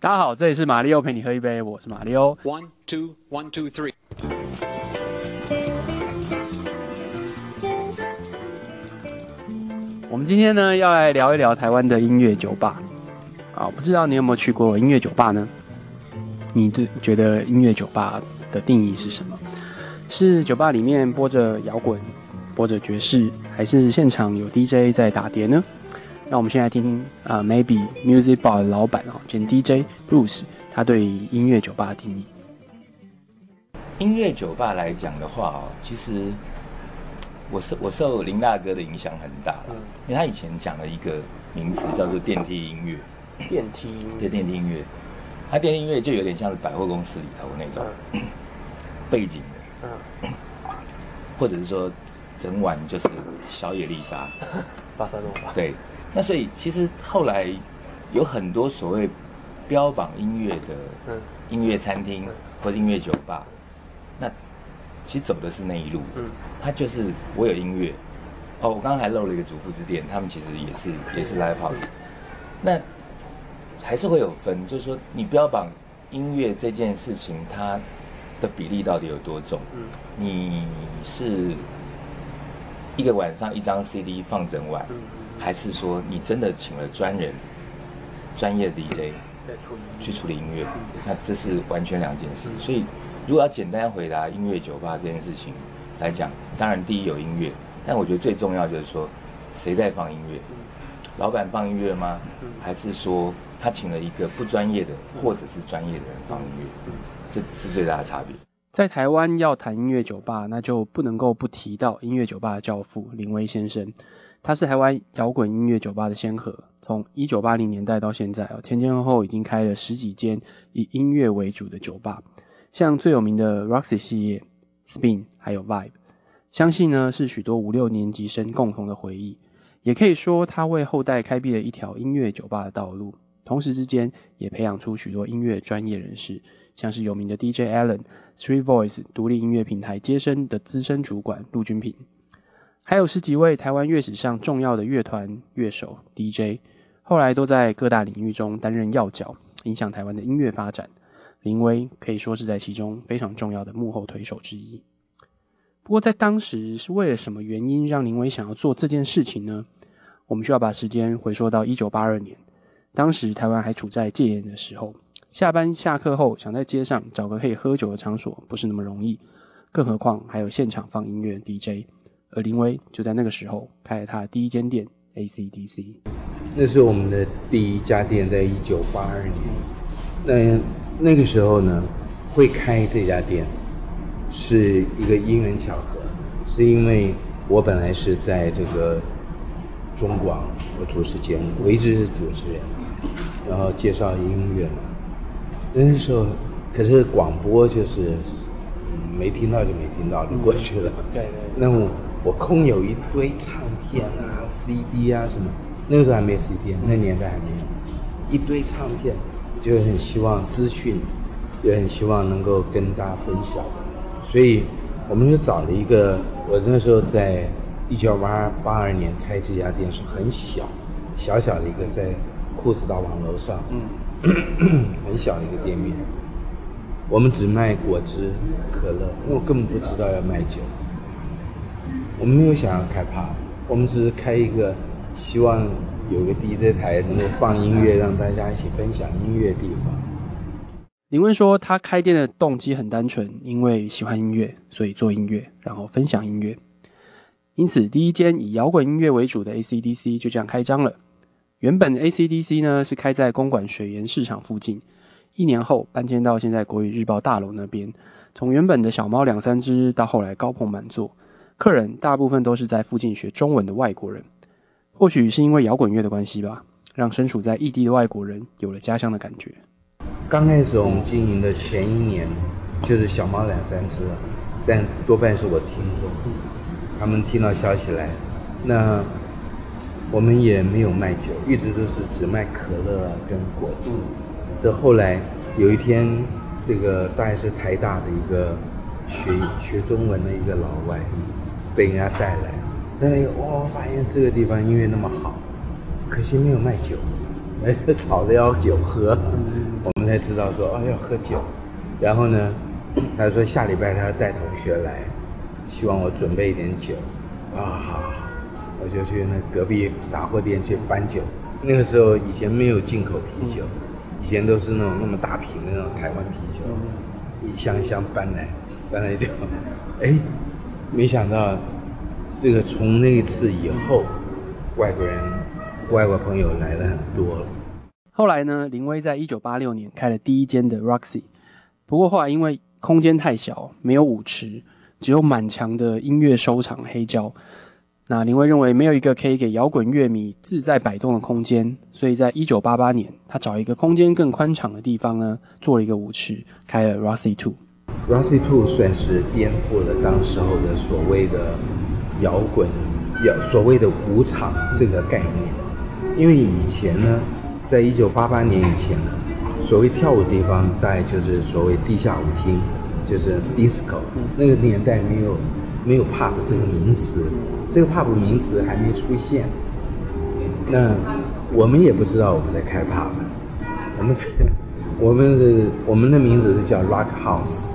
大家好，这里是马里奥陪你喝一杯，我是马里奥。One, two, one, two, three. 我们今天呢要来聊一聊台湾的音乐酒吧啊，不知道你有没有去过音乐酒吧呢？你对觉得音乐酒吧的定义是什么？是酒吧里面播着摇滚、播着爵士，还是现场有 DJ 在打碟呢？那我们现在听听啊，Maybe Music Bar 的老板哦，兼 DJ Bruce，他对音乐酒吧的定义。音乐酒吧来讲的话哦，其实我受我受林大哥的影响很大了，因为他以前讲了一个名词叫做电梯音乐，电梯对电梯音乐，它电梯音乐就有点像是百货公司里头那种 背景的，嗯，或者是说整晚就是小野丽莎，巴塞罗吧，对，那所以其实后来有很多所谓标榜音乐的嗯。音乐餐厅或者音乐酒吧，那其实走的是那一路，嗯。它就是我有音乐，哦，我刚刚还漏了一个主妇之店，他们其实也是也是 live house，那还是会有分，就是说你标榜音乐这件事情，它的比例到底有多重？嗯。你是一个晚上一张 CD 放整晚，嗯还是说你真的请了专人、专业的 DJ 去处理音乐？那这是完全两件事。所以，如果要简单回答音乐酒吧这件事情来讲，当然第一有音乐，但我觉得最重要就是说谁在放音乐，老板放音乐吗？还是说他请了一个不专业的或者是专业的人放音乐？这是最大的差别。在台湾要谈音乐酒吧，那就不能够不提到音乐酒吧的教父林威先生。他是台湾摇滚音乐酒吧的先河，从一九八零年代到现在哦，前前后后已经开了十几间以音乐为主的酒吧，像最有名的 Roxy 系列、Spin 还有 Vibe，相信呢是许多五六年级生共同的回忆，也可以说他为后代开辟了一条音乐酒吧的道路，同时之间也培养出许多音乐专业人士，像是有名的 DJ Allen、Three Voice 独立音乐平台接生的资深主管陆军平，还有十几位台湾乐史上重要的乐团乐手 DJ，后来都在各大领域中担任要角，影响台湾的音乐发展。林威可以说是在其中非常重要的幕后推手之一。不过在当时是为了什么原因让林威想要做这件事情呢？我们需要把时间回溯到一九八二年，当时台湾还处在戒严的时候。下班下课后，想在街上找个可以喝酒的场所，不是那么容易，更何况还有现场放音乐 DJ。而林威就在那个时候开了他第一间店 ACDC。那是我们的第一家店，在一九八二年。那那个时候呢，会开这家店是一个因缘巧合，是因为我本来是在这个中广我主持节目，我一直是主持人，然后介绍音乐嘛。那时候可是广播就是嗯没听到就没听到就过去了。对对那我我空有一堆唱片啊、CD 啊什么，那个时候还没有 CD，那年代还没。有，一堆唱片，就很希望资讯，也很希望能够跟大家分享，所以我们就找了一个，我那时候在一九八八二年开这家店是很小，小小的一个在裤子道网楼上，嗯，很小的一个店面，我们只卖果汁、可乐，因为我根本不知道要卖酒。我们没有想要开趴，我们只是开一个，希望有个 DJ 台能够放音乐，让大家一起分享音乐的地方。林问说，他开店的动机很单纯，因为喜欢音乐，所以做音乐，然后分享音乐。因此，第一间以摇滚音乐为主的 ACDC 就这样开张了。原本 ACDC 呢是开在公馆水源市场附近，一年后搬迁到现在国语日报大楼那边。从原本的小猫两三只，到后来高朋满座，客人大部分都是在附近学中文的外国人。或许是因为摇滚乐的关系吧，让身处在异地的外国人有了家乡的感觉。刚开始我们经营的前一年，就是小猫两三只，但多半是我听众，他们听到消息来，那我们也没有卖酒，一直都是只卖可乐啊跟果汁。这后来有一天，这个大概是台大的一个学学中文的一个老外，被人家带来，那里哇，发现这个地方音乐那么好，可惜没有卖酒，哎，吵着要酒喝，我们才知道说哦要喝酒。然后呢，他说下礼拜他要带同学来，希望我准备一点酒。啊，好，好，我就去那隔壁杂货店去搬酒。那个时候以前没有进口啤酒，以前都是那种那么大瓶的那种台湾啤酒，一箱一箱搬来，搬来就，哎，没想到这个从那一次以后，外国人、外国朋友来了很多。后来呢，林威在一九八六年开了第一间的 Roxy，不过后来因为空间太小，没有舞池，只有满墙的音乐收藏黑胶。那林威认为没有一个可以给摇滚乐迷自在摆动的空间，所以在一九八八年，他找一个空间更宽敞的地方呢，做了一个舞池，开了 Roxy Two。Roxy Two 算是颠覆了当时候的所谓的摇滚，摇所谓的舞场这个概念。因为以前呢，在一九八八年以前呢，所谓跳舞的地方大概就是所谓地下舞厅，就是 disco。那个年代没有没有 pub 这个名词，这个 pub 名词还没出现。那我们也不知道我们在开 pub，我们这我们的我们的名字是叫 rock house。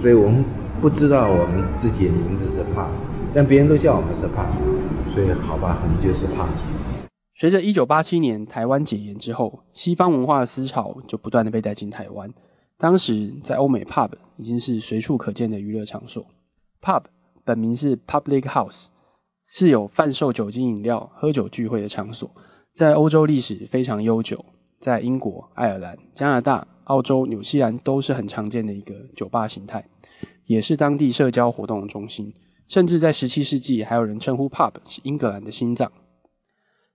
所以我们不知道我们自己的名字是 pub，，但别人都叫我们是 pub，，所以好吧，我们就是 pub。随着一九八七年台湾解严之后，西方文化的思潮就不断的被带进台湾。当时在欧美，pub 已经是随处可见的娱乐场所。pub 本名是 public house，是有贩售酒精饮料、喝酒聚会的场所，在欧洲历史非常悠久，在英国、爱尔兰、加拿大。澳洲、纽西兰都是很常见的一个酒吧形态，也是当地社交活动的中心。甚至在十七世纪，还有人称呼 pub 是英格兰的心脏。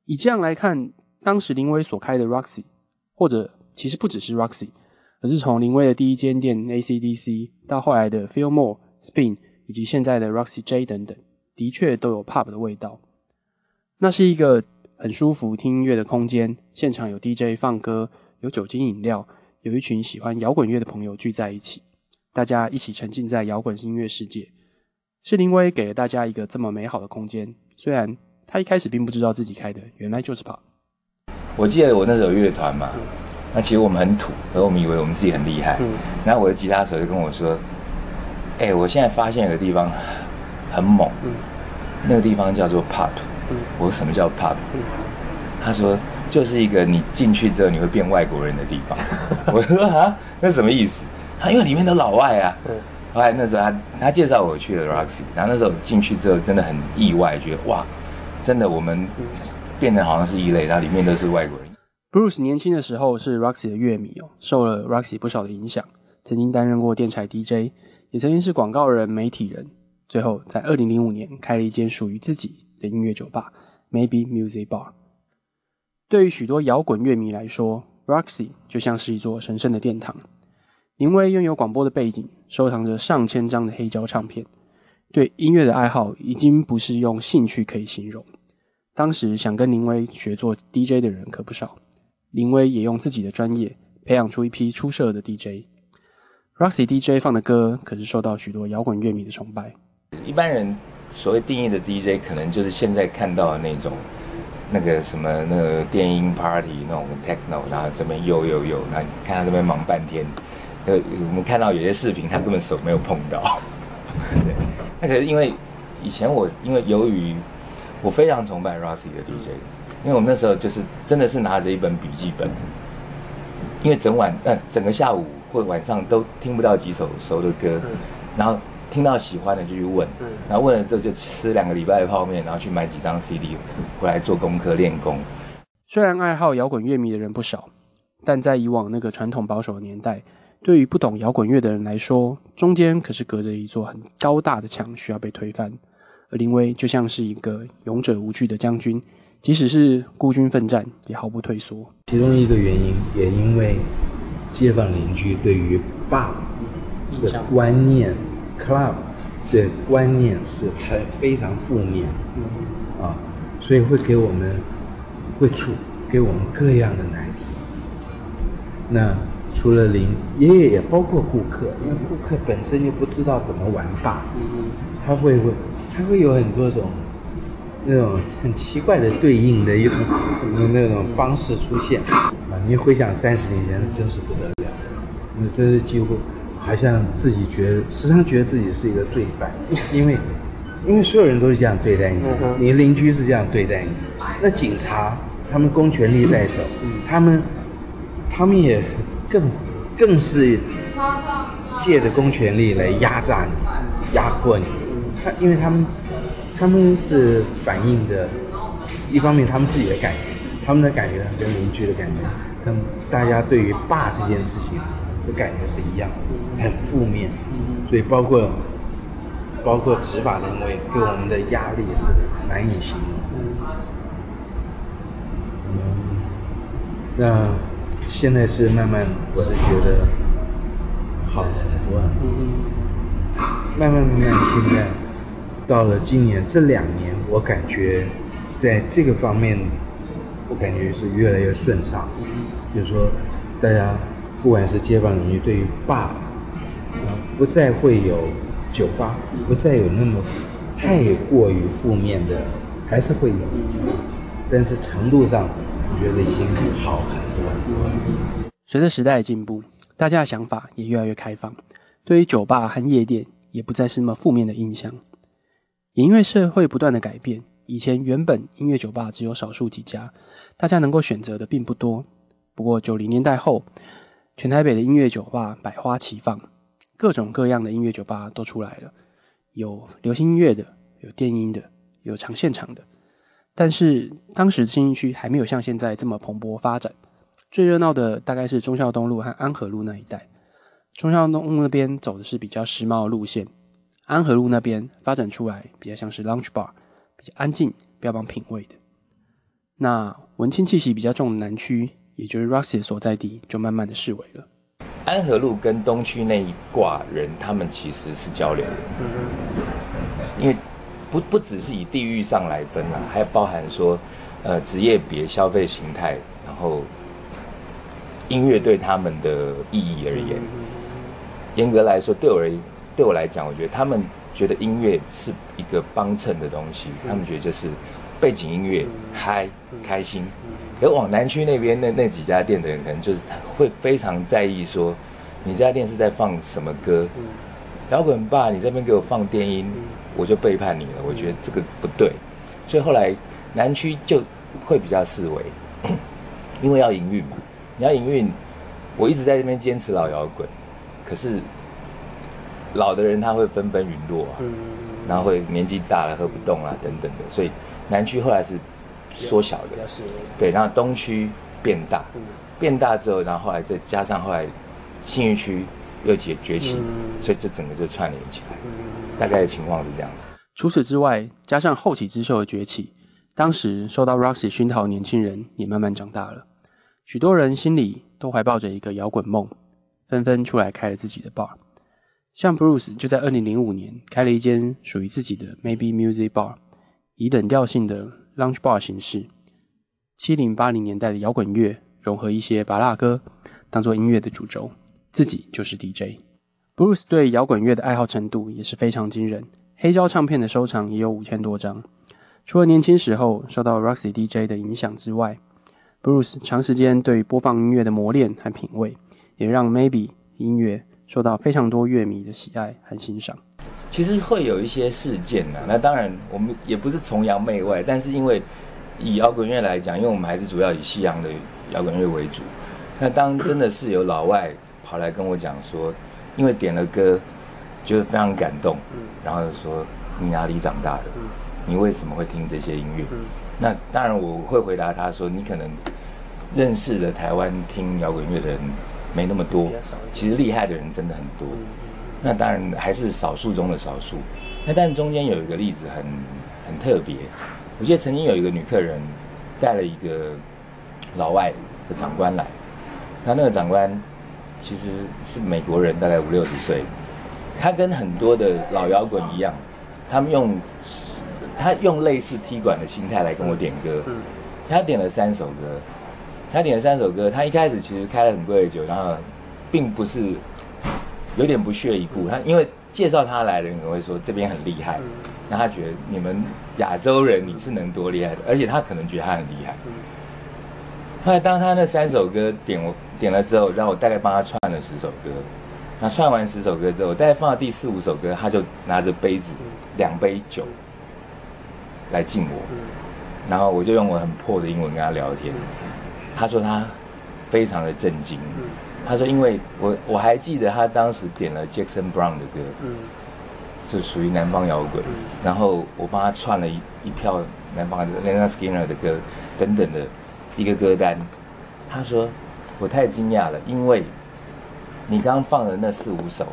以这样来看，当时林威所开的 Roxy，或者其实不只是 Roxy，而是从林威的第一间店 ACDC 到后来的 Fillmore、Spin 以及现在的 Roxy J 等等，的确都有 pub 的味道。那是一个很舒服听音乐的空间，现场有 DJ 放歌，有酒精饮料。有一群喜欢摇滚乐的朋友聚在一起，大家一起沉浸在摇滚音乐世界。是林威给了大家一个这么美好的空间，虽然他一开始并不知道自己开的原来就是 pub。我记得我那时候乐团嘛，那其实我们很土，而我们以为我们自己很厉害。然后我的吉他手就跟我说：“哎，我现在发现有个地方很猛，那个地方叫做 pub。”我说：“什么叫 pub？” 他说。就是一个你进去之后你会变外国人的地方。我说啊，那什么意思？他因为里面都老外啊。嗯后来那时候他他介绍我去了 Roxy，然后那时候进去之后真的很意外，觉得哇，真的我们变得好像是异类，然后里面都是外国人。Bruce 年轻的时候是 Roxy 的乐迷哦，受了 Roxy 不少的影响，曾经担任过电台 DJ，也曾经是广告人、媒体人。最后在二零零五年开了一间属于自己的音乐酒吧 Maybe Music Bar。对于许多摇滚乐迷来说，Roxy 就像是一座神圣的殿堂。林威拥有广播的背景，收藏着上千张的黑胶唱片，对音乐的爱好已经不是用兴趣可以形容。当时想跟林威学做 DJ 的人可不少，林威也用自己的专业培养出一批出色的 DJ。Roxy DJ 放的歌可是受到许多摇滚乐迷的崇拜。一般人所谓定义的 DJ，可能就是现在看到的那种。那个什么那个电音 party 那种 techno，然后这边又又又，那看他这边忙半天，呃，我们看到有些视频，他根本手没有碰到。对，那可是因为以前我因为由于我非常崇拜 Roxy 的 DJ，因为我们那时候就是真的是拿着一本笔记本，因为整晚呃整个下午或晚上都听不到几首熟的歌，然后。听到喜欢的就去问，然后问了之后就吃两个礼拜的泡面，然后去买几张 CD 回来做功课练功。虽然爱好摇滚乐迷的人不少，但在以往那个传统保守的年代，对于不懂摇滚乐的人来说，中间可是隔着一座很高大的墙，需要被推翻。而林威就像是一个勇者无惧的将军，即使是孤军奋战，也毫不退缩。其中一个原因，也因为街坊邻居对于爸的观念。Club 的观念是很非常负面，啊，所以会给我们会出给我们各样的难题。那除了零爷爷也包括顾客，因为顾客本身就不知道怎么玩吧，嗯他会会他会有很多种那种很奇怪的对应的一种那种方式出现啊！你回想三十年前，那真是不得了，那真是几乎好像自己觉得，时常觉得自己是一个罪犯，因为因为所有人都是这样对待你，你邻居是这样对待你，那警察他们公权力在手，他们他们也更更是借着公权力来压榨你、压迫你，他因为他们。他们是反映的，一方面他们自己的感觉，他们的感觉跟邻居的感觉，跟大家对于霸这件事情的感觉是一样的，很负面。所以包括包括执法单位给我们的压力是难以形容。嗯，那现在是慢慢，我是觉得好很多。慢慢慢慢现在。到了今年这两年，我感觉在这个方面，我感觉是越来越顺畅。就是说，大家不管是街坊邻居，对于爸，啊，不再会有酒吧，不再有那么太过于负面的，还是会有，但是程度上，我觉得已经好很多了。随着时代的进步，大家的想法也越来越开放，对于酒吧和夜店也不再是那么负面的印象。也因为社会不断的改变，以前原本音乐酒吧只有少数几家，大家能够选择的并不多。不过九零年代后，全台北的音乐酒吧百花齐放，各种各样的音乐酒吧都出来了，有流行音乐的，有电音的，有唱现场的。但是当时新义区还没有像现在这么蓬勃发展，最热闹的大概是忠孝东路和安和路那一带。忠孝东路那边走的是比较时髦的路线。安和路那边发展出来比较像是 lounge bar，比较安静、标榜品味的。那文青气息比较重的南区，也就是 Roxy 所在地，就慢慢的式微了。安和路跟东区那一挂人，他们其实是交流的。嗯因为不不只是以地域上来分啦，还包含说，呃，职业别、消费形态，然后音乐对他们的意义而言，严格来说，对我而言。对我来讲，我觉得他们觉得音乐是一个帮衬的东西，他们觉得就是背景音乐嗨开心。而往南区那边那那几家店的人，可能就是会非常在意说，你这家店是在放什么歌？摇滚吧，你这边给我放电音，我就背叛你了。我觉得这个不对，所以后来南区就会比较示威，因为要营运嘛。你要营运，我一直在这边坚持老摇滚，可是。老的人他会纷纷陨落啊，然后会年纪大了喝不动啦等等的，所以南区后来是缩小的，对，然后东区变大，变大之后，然后后来再加上后来信义区又崛崛起，所以这整个就串联起来，大概的情况是这样子。除此之外，加上后起之秀的崛起，当时受到 Roxy 熏陶的年轻人也慢慢长大了，许多人心里都怀抱着一个摇滚梦，纷纷出来开了自己的 bar。像 Bruce 就在二零零五年开了一间属于自己的 Maybe Music Bar，以冷调性的 Lounge Bar 形式，七零八零年代的摇滚乐融合一些巴拉歌，当做音乐的主轴，自己就是 DJ。Bruce 对摇滚乐的爱好程度也是非常惊人，黑胶唱片的收藏也有五千多张。除了年轻时候受到 Roxy DJ 的影响之外，Bruce 长时间对播放音乐的磨练和品味，也让 Maybe 音乐。受到非常多乐迷的喜爱和欣赏。其实会有一些事件呢，那当然我们也不是崇洋媚外，但是因为以摇滚乐来讲，因为我们还是主要以西洋的摇滚乐为主。那当真的是有老外跑来跟我讲说，因为点了歌，就是非常感动，然后说你哪里长大的？你为什么会听这些音乐？那当然我会回答他说，你可能认识的台湾听摇滚乐的人。没那么多，其实厉害的人真的很多，那当然还是少数中的少数。那但中间有一个例子很很特别，我记得曾经有一个女客人带了一个老外的长官来，那那个长官其实是美国人，大概五六十岁，他跟很多的老摇滚一样，他们用他用类似踢馆的心态来跟我点歌，他点了三首歌。他点了三首歌，他一开始其实开了很贵的酒，然后并不是有点不屑一顾。他因为介绍他来的人可能会说这边很厉害，那他觉得你们亚洲人你是能多厉害的，而且他可能觉得他很厉害。后来当他那三首歌点我点了之后，让我大概帮他串了十首歌。那串完十首歌之后，大概放到第四五首歌，他就拿着杯子两杯酒来敬我，然后我就用我很破的英文跟他聊天。他说他非常的震惊，他说因为我我还记得他当时点了 Jackson Brown 的歌，是属于南方摇滚，然后我帮他串了一一票南方的 Leonard Skinner 的歌等等的一个歌单。他说我太惊讶了，因为你刚刚放的那四五首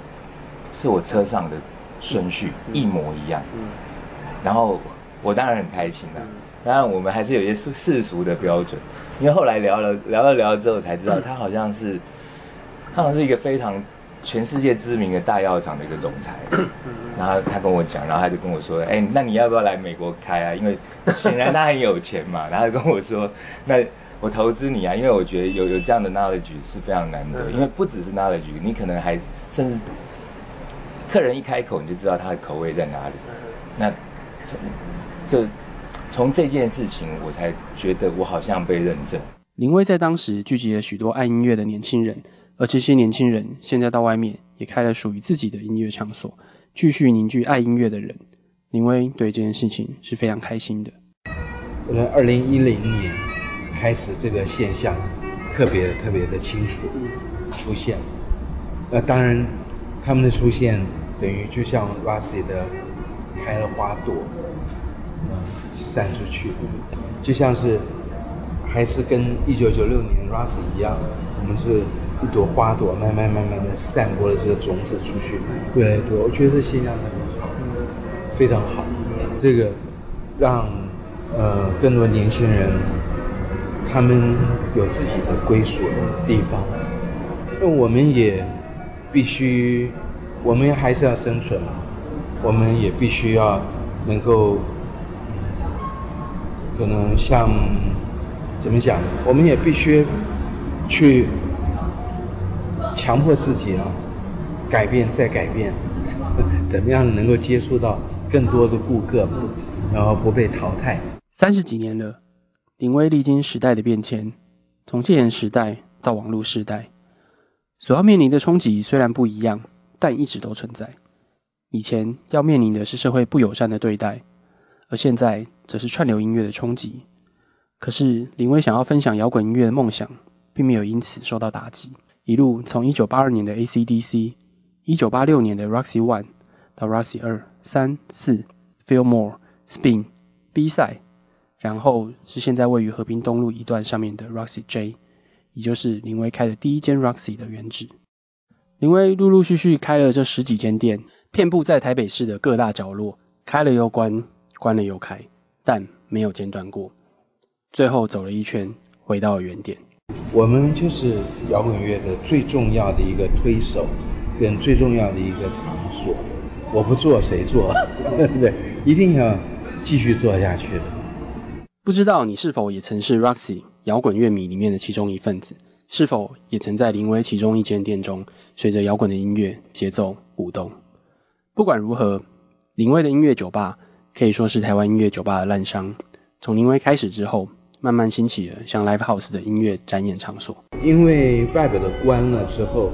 是我车上的顺序一模一样，然后我当然很开心了。当然我们还是有一些世世俗的标准，因为后来聊了聊了聊了之后才知道，他好像是他好像是一个非常全世界知名的大药厂的一个总裁。然后他跟我讲，然后他就跟我说：“哎，那你要不要来美国开啊？因为显然他很有钱嘛。”然后跟我说：“那我投资你啊，因为我觉得有有这样的 knowledge 是非常难得，因为不只是 knowledge，你可能还甚至客人一开口你就知道他的口味在哪里。那这从这件事情，我才觉得我好像被认证。林威在当时聚集了许多爱音乐的年轻人，而这些年轻人现在到外面也开了属于自己的音乐场所，继续凝聚爱音乐的人。林威对这件事情是非常开心的。我在，二零一零年开始，这个现象特别特别的清楚出现。呃，当然，他们的出现等于就像 Rossi 的开了花朵，嗯，散出去，就像是还是跟一九九六年 Russ 一样，我们是一朵花朵，慢慢慢慢的散播了这个种子出去，越来越多。我觉得这现象真的好，非常好。这个让呃更多年轻人他们有自己的归属的地方，那我们也必须，我们还是要生存嘛，我们也必须要能够，可能像怎么讲，我们也必须去强迫自己啊，改变再改变，怎么样能够接触到更多的顾客，然后不被淘汰。三十几年了，林威历经时代的变迁，从戒严时代到网络时代，所要面临的冲击虽然不一样，但一直都存在。以前要面临的是社会不友善的对待，而现在则是串流音乐的冲击。可是林威想要分享摇滚音乐的梦想，并没有因此受到打击。一路从一九八二年的 AC/DC，一九八六年的 Roxy One，到 Roxy 二、三、四、Feel More、Spin、B 赛。然后是现在位于和平东路一段上面的 Roxy J，也就是林威开的第一间 Roxy 的原址。林威陆陆续续开了这十几间店，遍布在台北市的各大角落，开了又关，关了又开，但没有间断过。最后走了一圈，回到了原点。我们就是摇滚乐的最重要的一个推手，跟最重要的一个场所。我不做谁做？对 不对？一定要继续做下去的。不知道你是否也曾是 Roxy 摇滚乐迷里面的其中一份子？是否也曾在林威其中一间店中，随着摇滚的音乐节奏舞动？不管如何，林威的音乐酒吧可以说是台湾音乐酒吧的烂商。从林威开始之后，慢慢兴起了像 Live House 的音乐展演场所。因为 Vibe 的关了之后，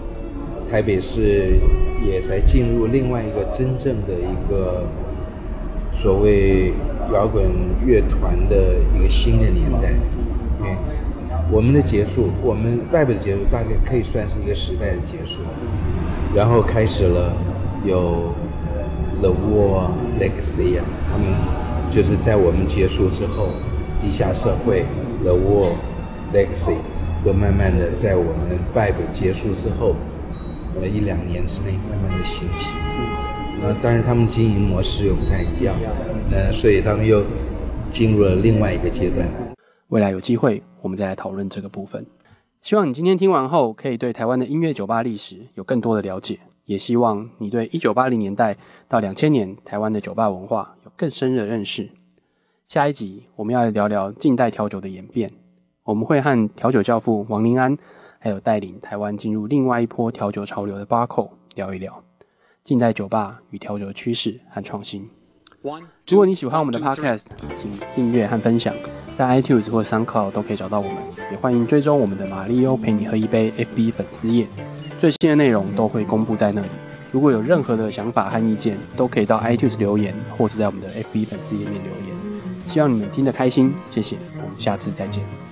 台北市也才进入另外一个真正的一个所谓摇滚乐团的一个新的年代。我们的结束，我们 Vibe 的结束，大概可以算是一个时代的结束。然后开始了有 The War Legacy 啊，他们就是在我们结束之后，地下社会 The War Legacy 都慢慢的在我们 Vibe 结束之后，呃一两年之内慢慢的兴起。呃，当然他们经营模式又不太一样，那，所以他们又进入了另外一个阶段。未来有机会，我们再来讨论这个部分。希望你今天听完后，可以对台湾的音乐酒吧历史有更多的了解，也希望你对一九八零年代到两千年台湾的酒吧文化有更深的认识。下一集我们要来聊聊近代调酒的演变，我们会和调酒教父王林安，还有带领台湾进入另外一波调酒潮流的巴寇聊一聊近代酒吧与调酒的趋势和创新。如果你喜欢我们的 podcast，请订阅和分享，在 iTunes 或 SoundCloud 都可以找到我们。也欢迎追踪我们的马里欧陪你喝一杯 FB 粉丝页，最新的内容都会公布在那里。如果有任何的想法和意见，都可以到 iTunes 留言，或是在我们的 FB 粉丝页面留言。希望你们听得开心，谢谢，我们下次再见。